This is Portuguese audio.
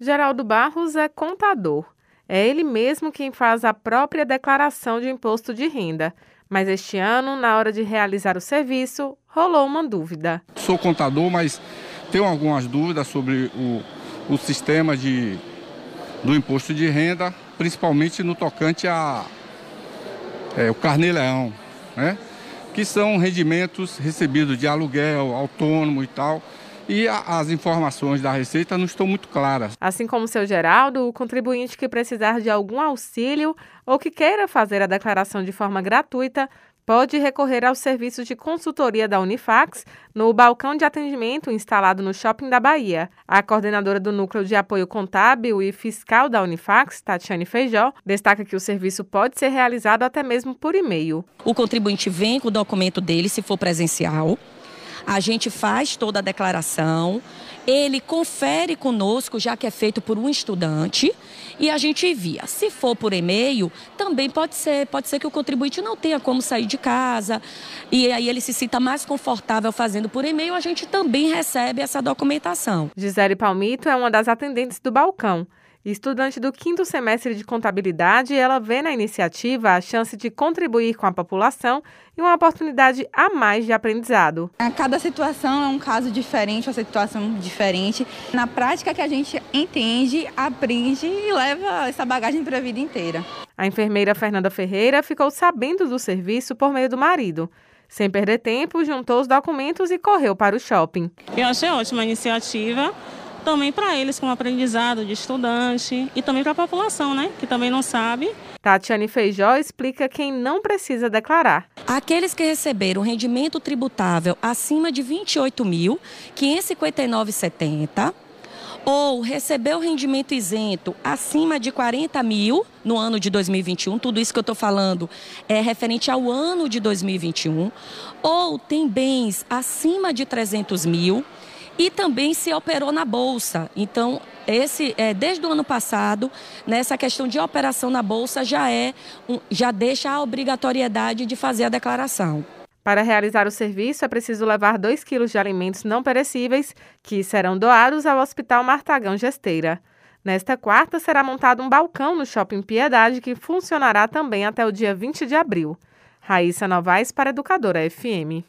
Geraldo Barros é contador. É ele mesmo quem faz a própria declaração de imposto de renda. Mas este ano, na hora de realizar o serviço, rolou uma dúvida. Sou contador, mas tenho algumas dúvidas sobre o, o sistema de, do imposto de renda, principalmente no tocante a é, o carnê-leão, né? que são rendimentos recebidos de aluguel, autônomo e tal e a, as informações da Receita não estão muito claras. Assim como o seu Geraldo, o contribuinte que precisar de algum auxílio ou que queira fazer a declaração de forma gratuita pode recorrer aos serviços de consultoria da Unifax no balcão de atendimento instalado no Shopping da Bahia. A coordenadora do Núcleo de Apoio Contábil e Fiscal da Unifax, Tatiane Feijó, destaca que o serviço pode ser realizado até mesmo por e-mail. O contribuinte vem com o documento dele, se for presencial a gente faz toda a declaração, ele confere conosco, já que é feito por um estudante, e a gente envia. Se for por e-mail, também pode ser, pode ser que o contribuinte não tenha como sair de casa, e aí ele se sinta mais confortável fazendo por e-mail, a gente também recebe essa documentação. Gisele Palmito é uma das atendentes do balcão. Estudante do quinto semestre de contabilidade, ela vê na iniciativa a chance de contribuir com a população e uma oportunidade a mais de aprendizado. Cada situação é um caso diferente, uma situação diferente. Na prática que a gente entende, aprende e leva essa bagagem para a vida inteira. A enfermeira Fernanda Ferreira ficou sabendo do serviço por meio do marido. Sem perder tempo, juntou os documentos e correu para o shopping. Eu achei ótima a iniciativa também para eles como aprendizado de estudante e também para a população, né, que também não sabe. Tatiane Feijó explica quem não precisa declarar. Aqueles que receberam rendimento tributável acima de R$ 28.559,70 ou recebeu rendimento isento acima de 40 mil no ano de 2021, tudo isso que eu estou falando é referente ao ano de 2021, ou tem bens acima de 300 mil e também se operou na bolsa. Então, esse é, desde o ano passado, nessa questão de operação na bolsa já é já deixa a obrigatoriedade de fazer a declaração. Para realizar o serviço, é preciso levar 2 quilos de alimentos não perecíveis, que serão doados ao Hospital Martagão Gesteira. Nesta quarta, será montado um balcão no Shopping Piedade, que funcionará também até o dia 20 de abril. Raíssa Novaes para Educadora FM.